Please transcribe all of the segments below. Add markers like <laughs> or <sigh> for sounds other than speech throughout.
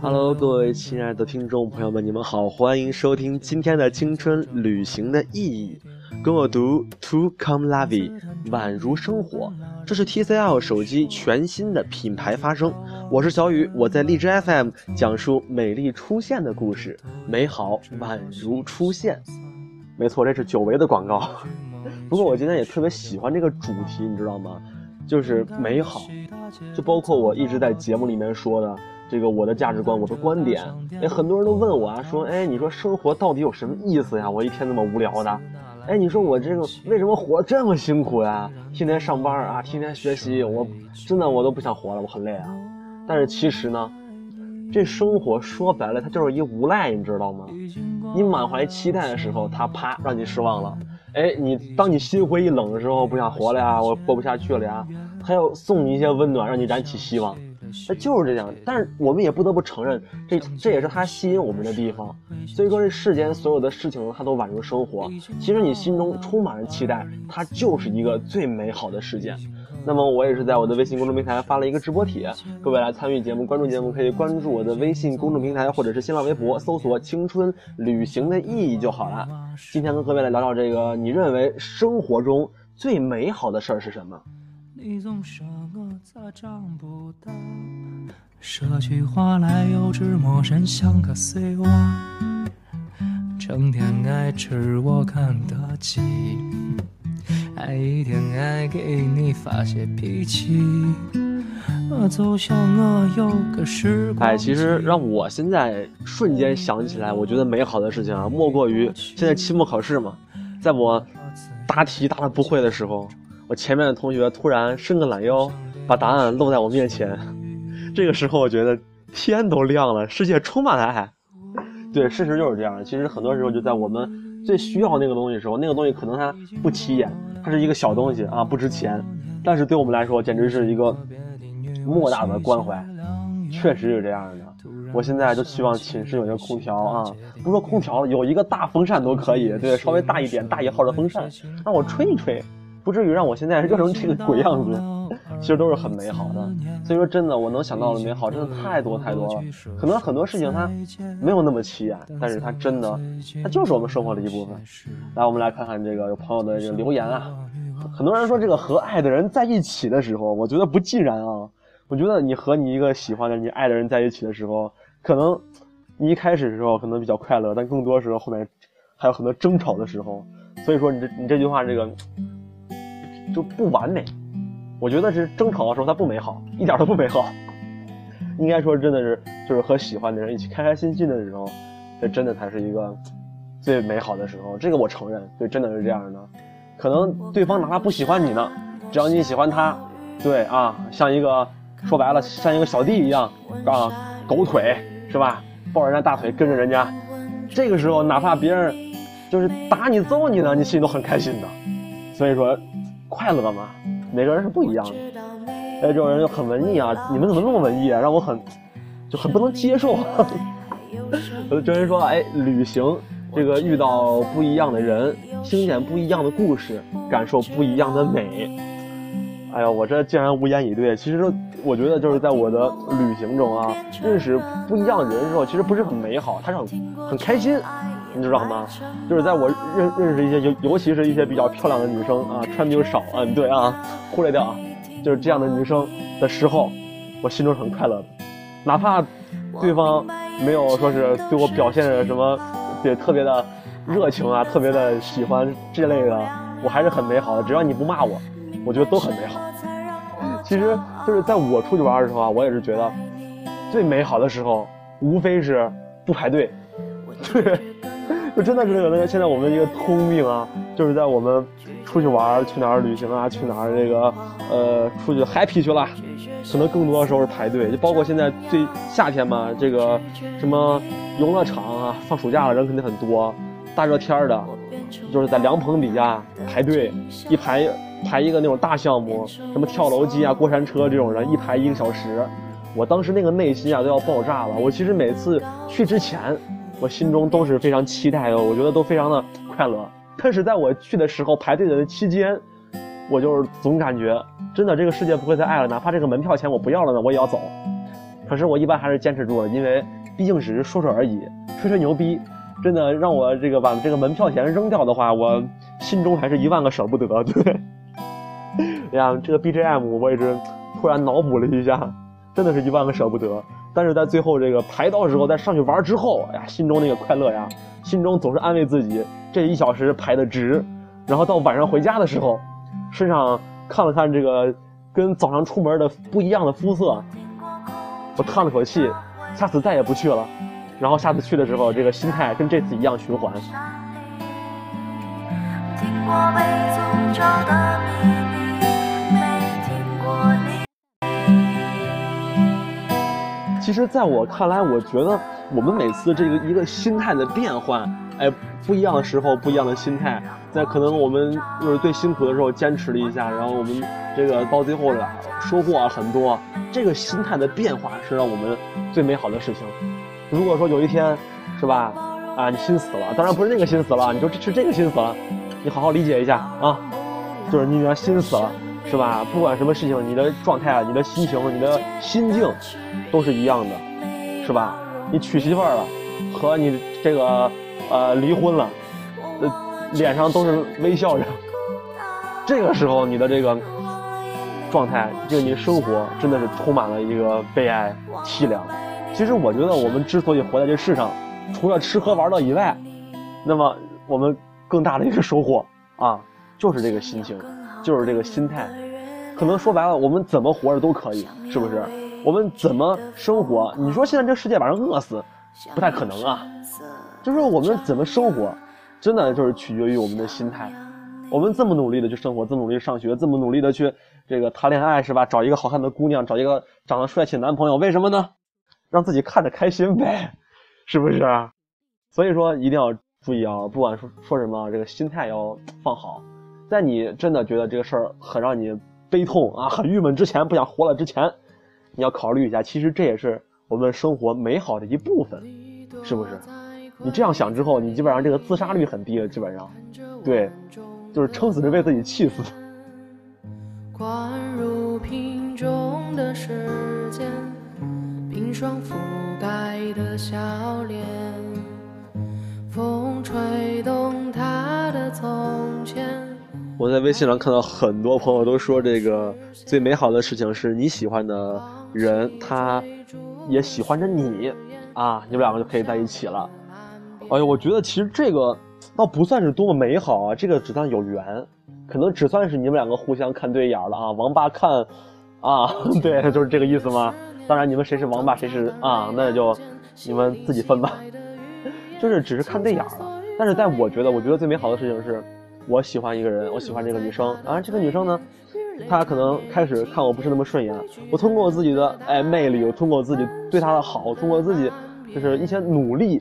Hello，各位亲爱的听众朋友们，你们好，欢迎收听今天的青春旅行的意义。跟我读 To Come La Vie，宛如生活。这是 TCL 手机全新的品牌发声。我是小雨，我在荔枝 FM 讲述美丽出现的故事，美好宛如出现。没错，这是久违的广告。<laughs> 不过我今天也特别喜欢这个主题，你知道吗？就是美好，就包括我一直在节目里面说的这个我的价值观、我的观点。哎，很多人都问我啊，说，哎，你说生活到底有什么意思呀？我一天那么无聊的，哎，你说我这个为什么活这么辛苦呀？天天上班啊，天天学习，我真的我都不想活了，我很累啊。但是其实呢，这生活说白了，它就是一无赖，你知道吗？你满怀期待的时候，它啪让你失望了。哎，你当你心灰意冷的时候，不想活了呀，我活不下去了呀，它要送你一些温暖，让你燃起希望，那就是这样。但是我们也不得不承认，这这也是他吸引我们的地方。所以说，这世间所有的事情，它都宛如生活。其实你心中充满了期待，它就是一个最美好的事件。那么我也是在我的微信公众平台发了一个直播帖，各位来参与节目、关注节目，可以关注我的微信公众平台或者是新浪微博，搜索“青春旅行的意义”就好了。今天跟各位来聊聊这个，你认为生活中最美好的事儿是什么？你总说我咋长不大，说句话来又直陌生，像个碎娃，成天爱吃我看得起。爱一天爱给你发些脾气。哎，其实让我现在瞬间想起来，我觉得美好的事情啊，莫过于现在期末考试嘛，在我答题答的不会的时候，我前面的同学突然伸个懒腰，把答案露在我面前，这个时候我觉得天都亮了，世界充满了爱。对，事实就是这样。其实很多时候就在我们最需要那个东西的时候，那个东西可能它不起眼。它是一个小东西啊，不值钱，但是对我们来说简直是一个莫大的关怀，确实是这样的。我现在就希望寝室有一个空调啊，不说空调，有一个大风扇都可以，对，稍微大一点、大一号的风扇，让我吹一吹，不至于让我现在热 <laughs> 成这个鬼样子。其实都是很美好的，所以说真的，我能想到的美好真的太多太多了。可能很多事情它没有那么起眼，但是它真的，它就是我们生活的一部分。来，我们来看看这个有朋友的这个留言啊。很多人说这个和爱的人在一起的时候，我觉得不尽然啊。我觉得你和你一个喜欢的、你爱的人在一起的时候，可能你一开始的时候可能比较快乐，但更多时候后面还有很多争吵的时候。所以说你这你这句话这个就不完美。我觉得是争吵的时候，它不美好，一点都不美好。应该说，真的是就是和喜欢的人一起开开心心的时候，这真的才是一个最美好的时候。这个我承认，对，真的是这样的。可能对方哪怕不喜欢你呢，只要你喜欢他，对啊，像一个说白了像一个小弟一样啊，狗腿是吧？抱人家大腿跟着人家，这个时候哪怕别人就是打你揍你呢，你心里都很开心的。所以说，快乐吗。每个人是不一样的，哎，这种人就很文艺啊！你们怎么那么文艺啊？让我很，就很不能接受。<laughs> 有的人说，哎，旅行这个遇到不一样的人，听见不一样的故事，感受不一样的美。哎呀，我这竟然无言以对。其实我觉得就是在我的旅行中啊，认识不一样的人的时候，其实不是很美好，他是很开心。你知道吗？就是在我认认识一些尤尤其是一些比较漂亮的女生啊，穿的又少，嗯，对啊，忽略掉啊，就是这样的女生的时候，我心中是很快乐的，哪怕对方没有说是对我表现什么，对特别的热情啊，特别的喜欢这类的，我还是很美好的。只要你不骂我，我觉得都很美好。其实就是在我出去玩的时候啊，我也是觉得最美好的时候，无非是不排队，对。<laughs> <laughs> 就真的是有那个现在我们一个通病啊，就是在我们出去玩去哪儿旅行啊，去哪儿这个呃出去 happy 去了，可能更多的时候是排队，就包括现在最夏天嘛，这个什么游乐场啊，放暑假了人肯定很多，大热天的，就是在凉棚底下排队，一排排一个那种大项目，什么跳楼机啊、过山车这种人一排一个小时，我当时那个内心啊都要爆炸了。我其实每次去之前。我心中都是非常期待的，我觉得都非常的快乐。但是在我去的时候排队的期间，我就是总感觉真的这个世界不会再爱了，哪怕这个门票钱我不要了呢，我也要走。可是我一般还是坚持住了，因为毕竟只是说说而已，吹吹牛逼。真的让我这个把这个门票钱扔掉的话，我心中还是一万个舍不得。对，<laughs> 呀，这个 BGM 我也是突然脑补了一下，真的是一万个舍不得。但是在最后这个排到时候，在上去玩之后，哎呀，心中那个快乐呀，心中总是安慰自己，这一小时排的值。然后到晚上回家的时候，身上看了看这个跟早上出门的不一样的肤色，我叹了口气，下次再也不去了。然后下次去的时候，这个心态跟这次一样循环。听过被诅咒的其实，在我看来，我觉得我们每次这个一个心态的变换，哎，不一样的时候，不一样的心态，在可能我们就是最辛苦的时候坚持了一下，然后我们这个到最后了收获很多，这个心态的变化是让我们最美好的事情。如果说有一天，是吧，啊，你心死了，当然不是那个心死了，你就是这个心死了，你好好理解一下啊，就是你要心死了。是吧？不管什么事情，你的状态、你的心情、你的心境，都是一样的，是吧？你娶媳妇儿了，和你这个呃离婚了，呃脸上都是微笑着。这个时候你的这个状态，就你生活真的是充满了一个悲哀、凄凉。其实我觉得我们之所以活在这世上，除了吃喝玩乐以外，那么我们更大的一个收获啊，就是这个心情。就是这个心态，可能说白了，我们怎么活着都可以，是不是？我们怎么生活？你说现在这世界把人饿死，不太可能啊。就是我们怎么生活，真的就是取决于我们的心态。我们这么努力的去生活，这么努力上学，这么努力的去这个谈恋爱，是吧？找一个好看的姑娘，找一个长得帅气的男朋友，为什么呢？让自己看着开心呗，是不是？所以说一定要注意啊，不管说说什么，这个心态要放好。在你真的觉得这个事儿很让你悲痛啊，很郁闷之前，不想活了之前，你要考虑一下，其实这也是我们生活美好的一部分，是不是？你这样想之后，你基本上这个自杀率很低了，基本上，对，就是撑死是被自己气死。灌入瓶中的时间，冰霜覆盖的笑脸风吹动他的从前。我在微信上看到很多朋友都说，这个最美好的事情是你喜欢的人，他也喜欢着你，啊，你们两个就可以在一起了。哎呦，我觉得其实这个倒不算是多么美好啊，这个只算有缘，可能只算是你们两个互相看对眼了啊。王八看，啊，<laughs> 对，就是这个意思吗？当然，你们谁是王八，谁是啊，那就你们自己分吧。<laughs> 就是只是看对眼了，但是在我觉得，我觉得最美好的事情是。我喜欢一个人，我喜欢这个女生，啊，这个女生呢，她可能开始看我不是那么顺眼，我通过我自己的哎魅力，我通过我自己对她的好，通过自己就是一些努力，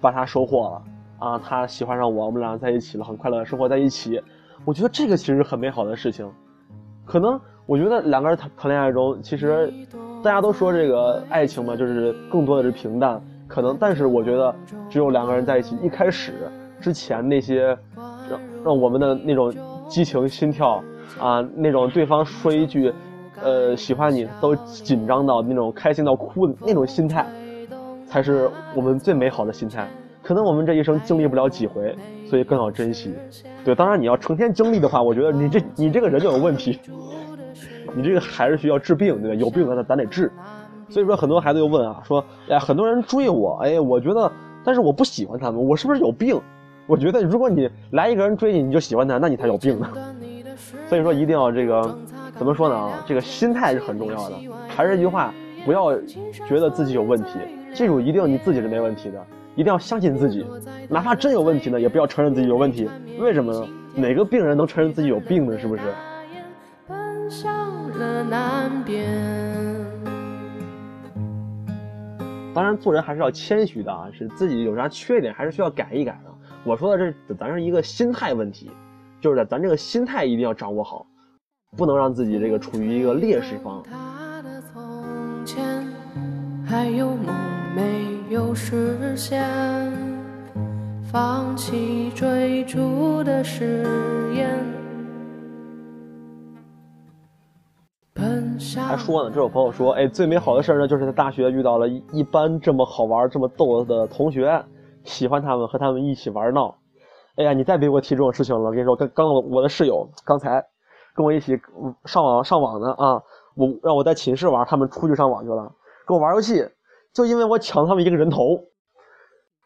把她收获了，啊，她喜欢上我，我们俩在一起了，很快乐的生活在一起，我觉得这个其实很美好的事情，可能我觉得两个人谈谈恋爱中，其实大家都说这个爱情嘛，就是更多的是平淡，可能，但是我觉得只有两个人在一起一开始之前那些。让我们的那种激情心跳啊，那种对方说一句，呃，喜欢你都紧张到那种开心到哭的那种心态，才是我们最美好的心态。可能我们这一生经历不了几回，所以更要珍惜。对，当然你要成天经历的话，我觉得你这你这个人就有问题，你这个还是需要治病，对吧？有病咱咱得治。所以说，很多孩子又问啊，说，哎，很多人追我，哎，我觉得，但是我不喜欢他们，我是不是有病？我觉得，如果你来一个人追你，你就喜欢他，那你才有病呢。所以说，一定要这个，怎么说呢？啊，这个心态是很重要的。还是那句话，不要觉得自己有问题，记住，一定你自己是没问题的，一定要相信自己。哪怕真有问题呢，也不要承认自己有问题。为什么呢？哪个病人能承认自己有病呢？是不是？当然，做人还是要谦虚的啊，是自己有啥缺点，还是需要改一改的。我说的这，咱是一个心态问题，就是在咱这个心态一定要掌握好，不能让自己这个处于一个劣势方。还说呢，这有朋友说，哎，最美好的事呢，就是在大学遇到了一般这么好玩、这么逗的同学，喜欢他们，和他们一起玩闹。哎呀，你再别给我提这种事情了。我跟你说，刚刚我的室友刚才跟我一起上网上网呢啊，我让我在寝室玩，他们出去上网去了，跟我玩游戏，就因为我抢他们一个人头，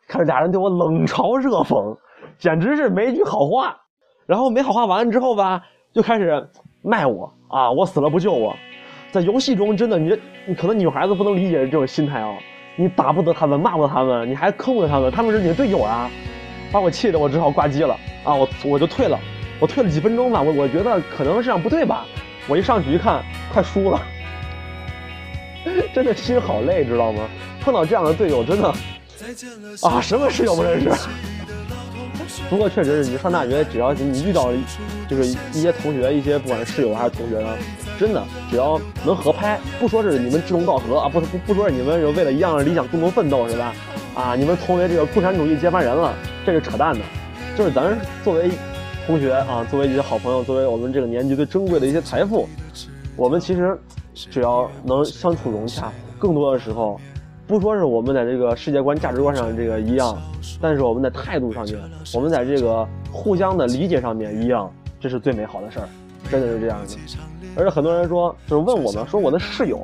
看着俩人对我冷嘲热讽，简直是没一句好话。然后没好话完之后吧，就开始卖我啊，我死了不救我。在游戏中，真的你你可能女孩子不能理解这种心态啊，你打不得他们，骂不得他们，你还坑不得他们，他们是你的队友啊。把我气的，我只好挂机了啊！我我就退了，我退了几分钟吧。我我觉得可能是这样不对吧？我一上去一看，快输了，<laughs> 真的心好累，知道吗？碰到这样的队友，真的啊，什么室友不认识。不过确实是你上大学，只要你遇到就是一些同学，一些不管是室友还是同学呢，真的只要能合拍，不说是你们志同道合啊，不不不说是你们为了一样的理想共同奋斗，是吧？啊，你们成为这个共产主义接班人了，这是扯淡的。就是咱作为同学啊，作为一些好朋友，作为我们这个年级最珍贵的一些财富，我们其实只要能相处融洽，更多的时候，不说是我们在这个世界观、价值观上这个一样，但是我们在态度上面，我们在这个互相的理解上面一样，这是最美好的事儿，真的是这样的。而且很多人说，就是问我们说，我的室友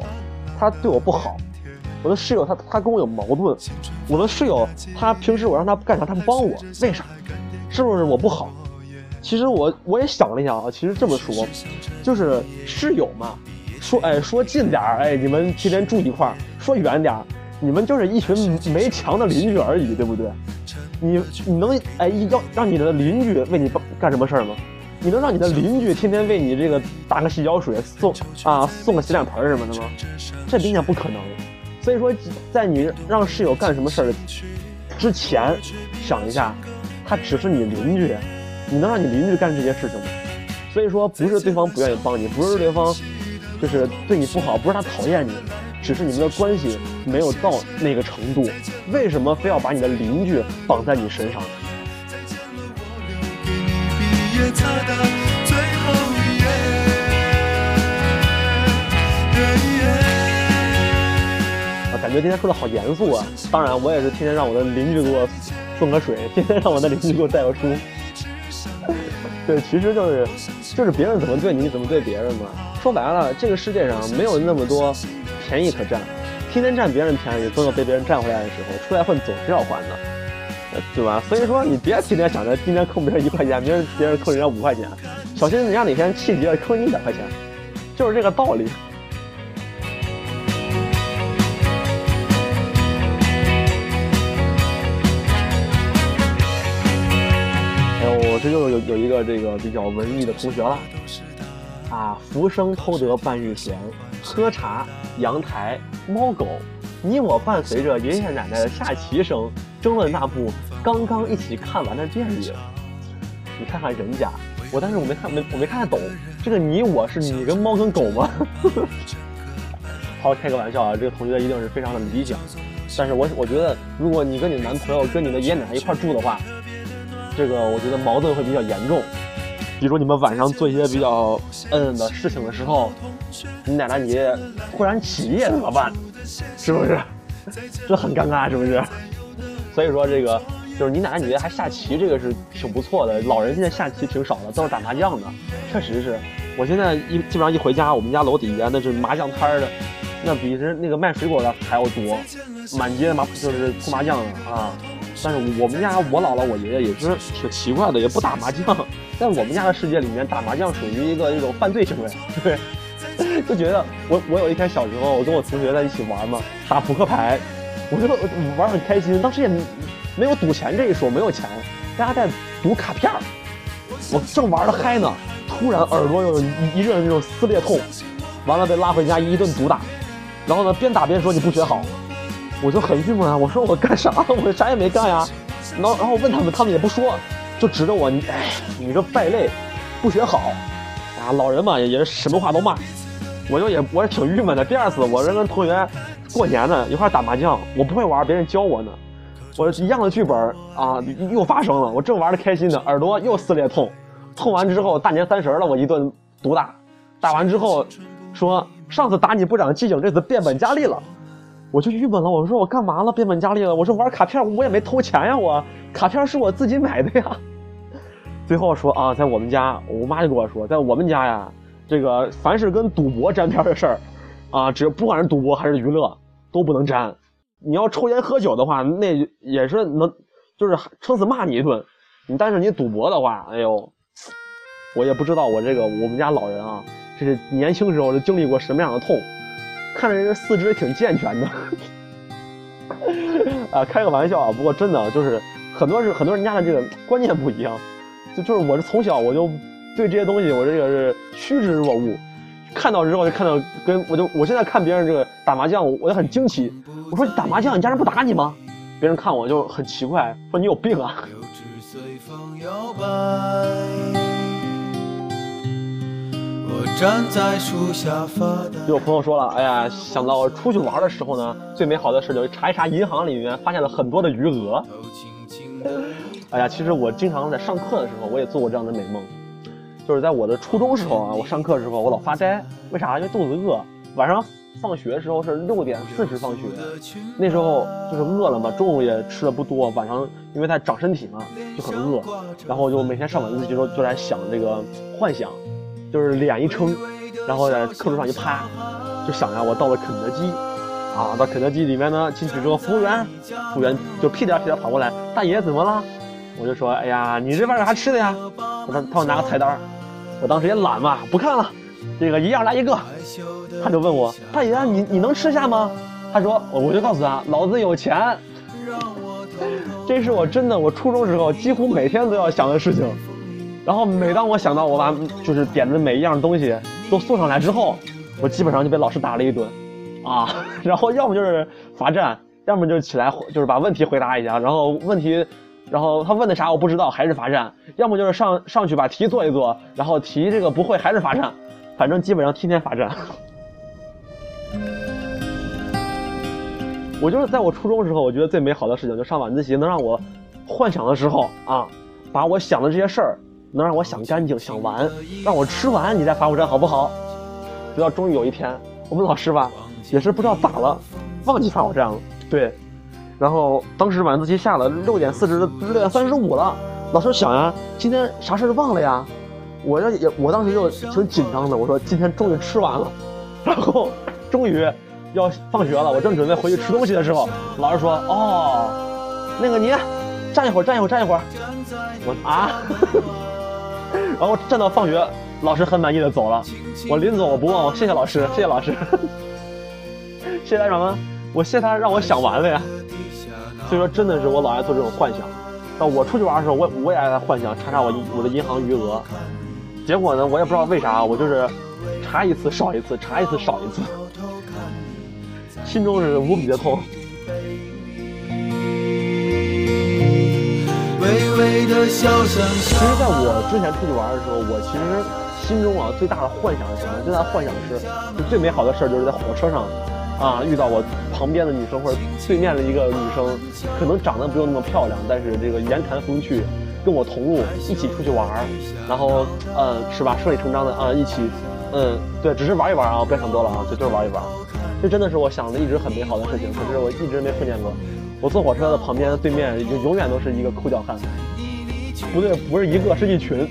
他对我不好。我的室友他他跟我有矛盾，我的室友他平时我让他干啥他不帮我，为啥？是不是我不好？其实我我也想了一下啊，其实这么说，就是室友嘛，说哎说近点儿哎你们天天住一块儿，说远点你们就是一群没墙的邻居而已，对不对？你你能哎要让你的邻居为你干什么事儿吗？你能让你的邻居天天为你这个打个洗脚水送啊送个洗脸盆什么的吗？这明显不可能。所以说，在你让室友干什么事儿之前，想一下，他只是你邻居，你能让你邻居干这些事情吗？所以说，不是对方不愿意帮你，不是对方就是对你不好，不是他讨厌你，只是你们的关系没有到那个程度。为什么非要把你的邻居绑在你身上？感觉今天说的好严肃啊！当然，我也是天天让我的邻居给我送个水，天天让我的邻居给我带个书。<laughs> 对，其实就是就是别人怎么对你，怎么对别人嘛。说白了，这个世界上没有那么多便宜可占，天天占别人便宜，总有被别人占回来的时候，出来混总是要还的，对吧？所以说，你别天天想着今天坑别人一块钱，明天别人坑人家五块钱，小心人家哪天气急了坑你一百块钱，就是这个道理。哎呦这又有有一个这个比较文艺的同学了，啊，浮生偷得半日闲，喝茶，阳台，猫狗，你我伴随着爷爷奶奶的下棋声，争论那部刚刚一起看完的电影。你看看人家，我但是我没看没我没看得懂，这个你我是你跟猫跟狗吗？<laughs> 好，开个玩笑啊，这个同学一定是非常的理想，但是我我觉得，如果你跟你男朋友跟你的爷爷奶奶一块住的话。这个我觉得矛盾会比较严重，比如你们晚上做一些比较嗯的事情的时候，你奶奶你爷爷突然起夜怎么办？是不是？这很尴尬，是不是？所以说这个就是你奶奶你爷爷还下棋，这个是挺不错的。老人现在下棋挺少的，都是打麻将的。确实是，我现在一基本上一回家，我们家楼底下那是麻将摊的，那比人那个卖水果的还要多，满街麻就是搓麻将的啊。但是我们家我姥姥我爷爷也是挺奇怪的，也不打麻将。在我们家的世界里面，打麻将属于一个一种犯罪行为，对，<laughs> 就觉得我我有一天小时候，我跟我同学在一起玩嘛，打扑克牌，我觉得玩很开心。当时也没有赌钱这一说，没有钱，大家在赌卡片我正玩的嗨呢，突然耳朵有一阵那种撕裂痛，完了被拉回家一顿毒打，然后呢边打边说你不学好。我就很郁闷啊！我说我干啥了？<laughs> 我啥也没干呀。然后然后问他们，他们也不说，就指着我，你哎，你这败类，不学好啊！老人嘛，也是什么话都骂。我就也我也挺郁闷的。第二次我是跟同学过年呢，一块打麻将，我不会玩，别人教我呢。我一样的剧本啊，又发生了。我正玩的开心呢，耳朵又撕裂痛。痛完之后，大年三十了，我一顿毒打。打完之后，说上次打你不长记性，这次变本加厉了。我就郁闷了，我说我干嘛了？变本加厉了。我说玩卡片我也没偷钱呀，我卡片是我自己买的呀。<laughs> 最后说啊，在我们家，我妈就跟我说，在我们家呀，这个凡是跟赌博沾边的事儿，啊，只不管是赌博还是娱乐，都不能沾。你要抽烟喝酒的话，那也是能，就是撑死骂你一顿。你但是你赌博的话，哎呦，我也不知道我这个我们家老人啊，这是年轻时候是经历过什么样的痛。看着人四肢挺健全的，<laughs> 啊，开个玩笑啊。不过真的就是很多是很多人家的这个观念不一样。就就是我是从小我就对这些东西我这个是趋之若鹜，看到之后就看到跟我就我现在看别人这个打麻将我就很惊奇，我说打麻将你家人不打你吗？别人看我就很奇怪，说你有病啊。<laughs> 就有朋友说了，哎呀，想到出去玩的时候呢，最美好的事就是查一查银行里面发现了很多的余额。哎呀，其实我经常在上课的时候，我也做过这样的美梦，就是在我的初中时候啊，我上课的时候我老发呆，为啥？因为肚子饿。晚上放学的时候是六点四十放学，那时候就是饿了嘛，中午也吃的不多，晚上因为在长身体嘛，就很饿，然后就每天上晚自习时候就在想这个幻想，就是脸一撑，然后在课桌上一趴，就想呀，我到了肯德基，啊，到肯德基里面呢，进去之后，服务员，服务员就屁颠屁颠跑过来，大爷怎么了？我就说，哎呀，你这边有啥吃的呀？他他我拿个菜单，我当时也懒嘛，不看了，这个一样来一个。他就问我，大爷，你你能吃下吗？他说，我就告诉他，老子有钱。这是我真的，我初中时候几乎每天都要想的事情。然后每当我想到我把就是点的每一样东西都送上来之后，我基本上就被老师打了一顿，啊，<laughs> 然后要么就是罚站，要么就起来就是把问题回答一下，然后问题。然后他问的啥我不知道，还是罚站；要么就是上上去把题做一做，然后题这个不会还是罚站，反正基本上天天罚站。<laughs> 我就是在我初中时候，我觉得最美好的事情就上晚自习能让我幻想的时候啊，把我想的这些事儿能让我想干净、想完，让我吃完你再罚我站好不好？直到终于有一天，我们老师吧也是不知道咋了，忘记罚我站了。对。然后当时晚自习下了六点四十，六点三十五了。老师想呀，今天啥事忘了呀？我这也，我当时就挺紧张的。我说今天终于吃完了，<laughs> 然后终于要放学了。我正准备回去吃东西的时候，老师说：“哦，那个你站一会儿，站一会儿，站一会儿。”我啊，<laughs> 然后站到放学，老师很满意的走了。我临走我不忘我谢谢老师，谢谢老师，<laughs> 谢谢他什么？我谢他让我想完了呀。所以说，真的是我老爱做这种幻想。那我出去玩的时候，我我也爱幻想查查我我的银行余额。结果呢，我也不知道为啥，我就是查一次少一次，查一次少一次，心中是无比的痛。其实，在我之前出去玩的时候，我其实心中啊最大的幻想是什么？最大的幻想是，就最美好的事儿就是在火车上。啊，遇到我旁边的女生或者对面的一个女生，可能长得不用那么漂亮，但是这个言谈风趣，跟我同路，一起出去玩儿，然后，呃，是吧？顺理成章的啊，一起，嗯，对，只是玩一玩啊，不要想多了啊，就就是玩一玩。这真的是我想的一直很美好的事情，可是我一直没碰见过。我坐火车的旁边对面就永远都是一个抠脚汉，<laughs> 不对，不是一个，是一群。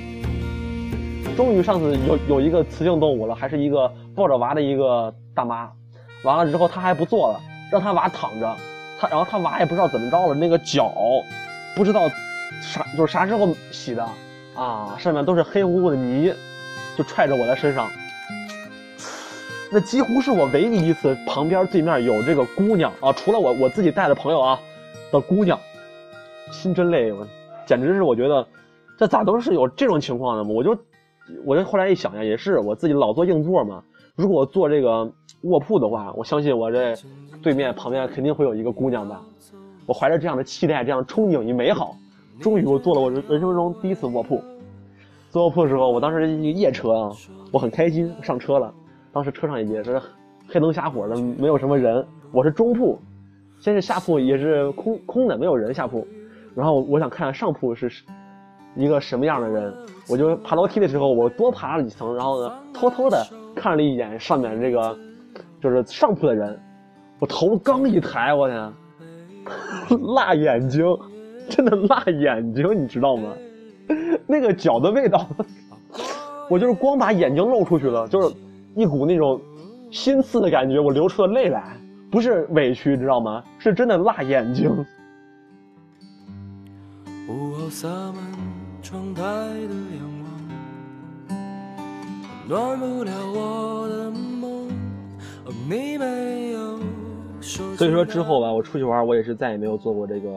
终于上次有有一个雌性动物了，还是一个抱着娃的一个大妈。完了之后，他还不坐了，让他娃躺着，他然后他娃也不知道怎么着了，那个脚不知道啥就是啥时候洗的啊，上面都是黑乎乎的泥，就踹着我的身上。那几乎是我唯一一次旁边对面有这个姑娘啊，除了我我自己带的朋友啊的姑娘，心真累，我简直是我觉得这咋都是有这种情况的嘛？我就我就后来一想呀，也是我自己老坐硬座嘛。如果我坐这个卧铺的话，我相信我这对面旁边肯定会有一个姑娘吧。我怀着这样的期待，这样憧憬与美好，终于我坐了我人生中第一次卧铺。坐卧铺的时候，我当时一个夜车啊，我很开心上车了。当时车上也是黑灯瞎火的，没有什么人。我是中铺，先是下铺也是空空的，没有人下铺。然后我想看上铺是一个什么样的人，我就爬楼梯的时候，我多爬了几层，然后呢，偷偷的。看了一眼上面这个就是上铺的人，我头刚一抬，我天，<laughs> 辣眼睛，真的辣眼睛，你知道吗？那个脚的味道，<laughs> 我就是光把眼睛露出去了，就是一股那种心刺的感觉，我流出了泪来，不是委屈，知道吗？是真的辣眼睛。午后洒满窗台的阳光，暖不了我的梦，所以说之后吧，我出去玩，我也是再也没有坐过这个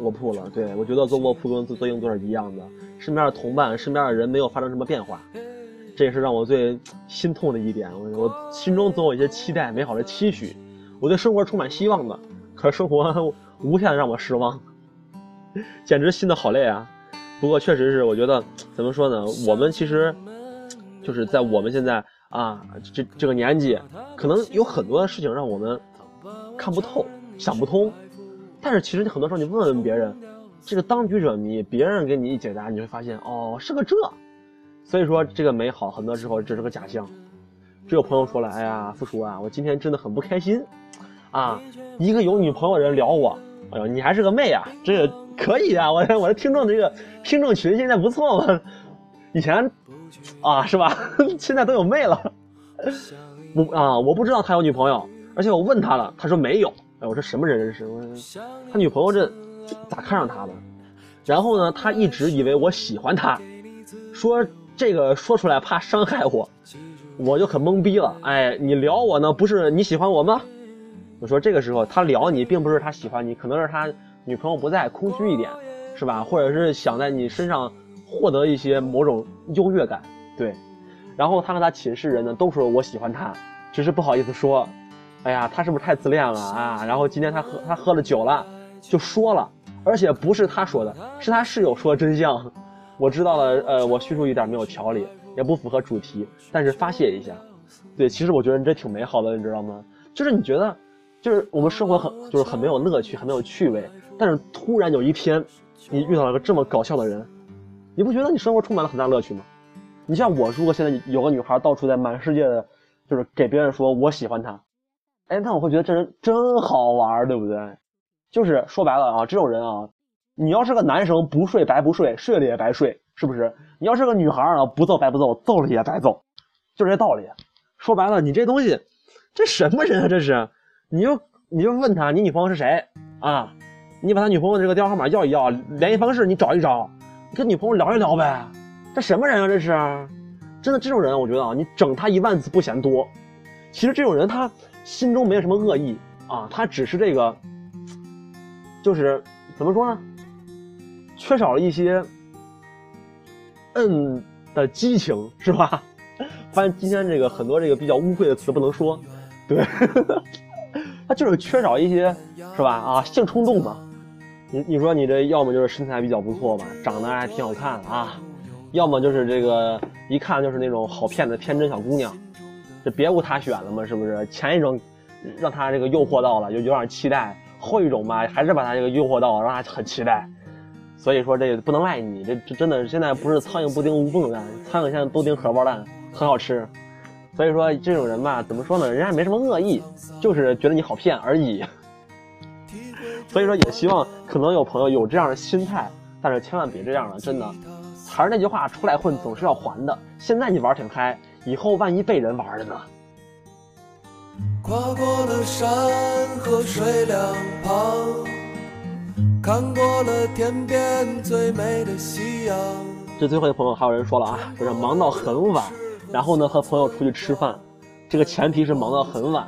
卧铺了。对我觉得坐卧铺跟坐硬座是一样的，身边的同伴、身边的人没有发生什么变化，这也是让我最心痛的一点。我我心中总有一些期待、美好的期许，我对生活充满希望的，可是生活 <laughs> 无限的让我失望。简直心的好累啊！不过确实是，我觉得怎么说呢？我们其实就是在我们现在啊这这个年纪，可能有很多的事情让我们看不透、想不通。但是其实很多时候你问问别人，这个当局者迷，别人给你一解答，你会发现哦是个这。所以说这个美好很多时候只是个假象。只有朋友说了：“哎呀，付叔啊，我今天真的很不开心啊！一个有女朋友的人聊我，哎呦，你还是个妹啊，这个。”可以啊，我我的听众这个听众群现在不错嘛，以前啊是吧？<laughs> 现在都有妹了。我啊，我不知道他有女朋友，而且我问他了，他说没有。哎，我说什么人认识？我说他女朋友这咋看上他的？然后呢，他一直以为我喜欢他，说这个说出来怕伤害我，我就很懵逼了。哎，你聊我呢，不是你喜欢我吗？我说这个时候他聊你，并不是他喜欢你，可能是他。女朋友不在，空虚一点，是吧？或者是想在你身上获得一些某种优越感，对。然后他和他寝室人呢都说我喜欢他，只是不好意思说。哎呀，他是不是太自恋了啊？然后今天他喝他喝了酒了，就说了，而且不是他说的，是他室友说真相。我知道了，呃，我叙述一点没有条理，也不符合主题，但是发泄一下。对，其实我觉得你这挺美好的，你知道吗？就是你觉得，就是我们生活很就是很没有乐趣，很没有趣味。但是突然有一天，你遇到了个这么搞笑的人，你不觉得你生活充满了很大乐趣吗？你像我，如果现在有个女孩到处在满世界的，就是给别人说我喜欢她，哎，那我会觉得这人真好玩，对不对？就是说白了啊，这种人啊，你要是个男生不睡白不睡，睡了也白睡，是不是？你要是个女孩啊，不揍白不揍，揍了也白揍，就这道理。说白了，你这东西，这什么人啊？这是？你就你就问他，你女朋友是谁啊？你把他女朋友的这个电话号码要一要，联系方式你找一找，跟女朋友聊一聊呗。这什么人啊？这是，真的这种人，我觉得啊，你整他一万次不嫌多。其实这种人他心中没有什么恶意啊，他只是这个，就是怎么说呢？缺少了一些嗯的激情，是吧？发现今天这个很多这个比较污秽的词不能说，对，<laughs> 他就是缺少一些，是吧？啊，性冲动嘛。你你说你这要么就是身材比较不错吧，长得还挺好看啊，要么就是这个一看就是那种好骗的天真小姑娘，这别无他选了嘛，是不是？前一种让他这个诱惑到了，就有点期待；后一种吧，还是把他这个诱惑到了，让他很期待。所以说这不能赖你，这这真的现在不是苍蝇不叮无缝的蛋，苍蝇现在都叮荷包蛋，很好吃。所以说这种人吧，怎么说呢？人家没什么恶意，就是觉得你好骗而已。所以说，也希望可能有朋友有这样的心态，但是千万别这样了，真的。还是那句话，出来混总是要还的。现在你玩挺嗨，以后万一被人玩了呢？跨过了山和水两旁，看过了天边最美的夕阳。这最后一个朋友还有人说了啊，就是忙到很晚，然后呢和朋友出去吃饭，这个前提是忙到很晚。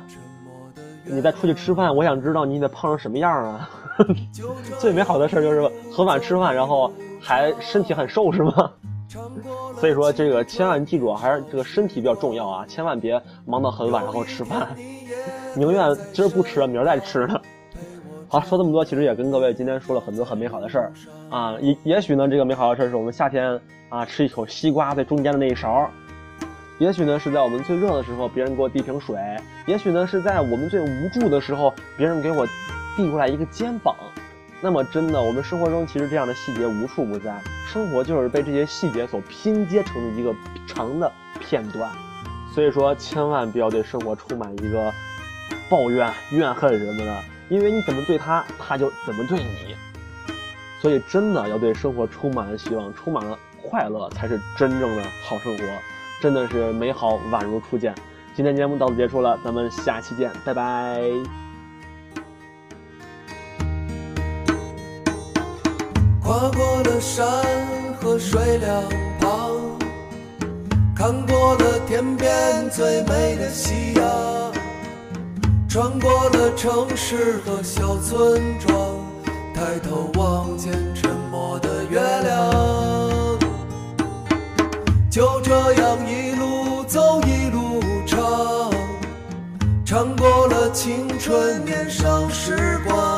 你再出去吃饭，我想知道你得胖成什么样啊！最美好的事就是很晚吃饭，然后还身体很瘦，是吗？所以说这个千万记住，还是这个身体比较重要啊！千万别忙到很晚然后吃饭，宁愿今儿不吃了，明儿再吃呢。好，说这么多，其实也跟各位今天说了很多很美好的事儿啊。也也许呢，这个美好的事儿是我们夏天啊吃一口西瓜在中间的那一勺。也许呢是在我们最热的时候，别人给我递瓶水；也许呢是在我们最无助的时候，别人给我递过来一个肩膀。那么，真的，我们生活中其实这样的细节无处不在，生活就是被这些细节所拼接成的一个长的片段。所以说，千万不要对生活充满一个抱怨、怨恨什么的，因为你怎么对他，他就怎么对你。所以，真的要对生活充满了希望，充满了快乐，才是真正的好生活。真的是美好宛如初见。今天节目到此结束了，咱们下期见，拜拜。跨过了山和水两旁，看过了天边最美的夕阳，穿过了城市和小村庄，抬头望见青春年少时光。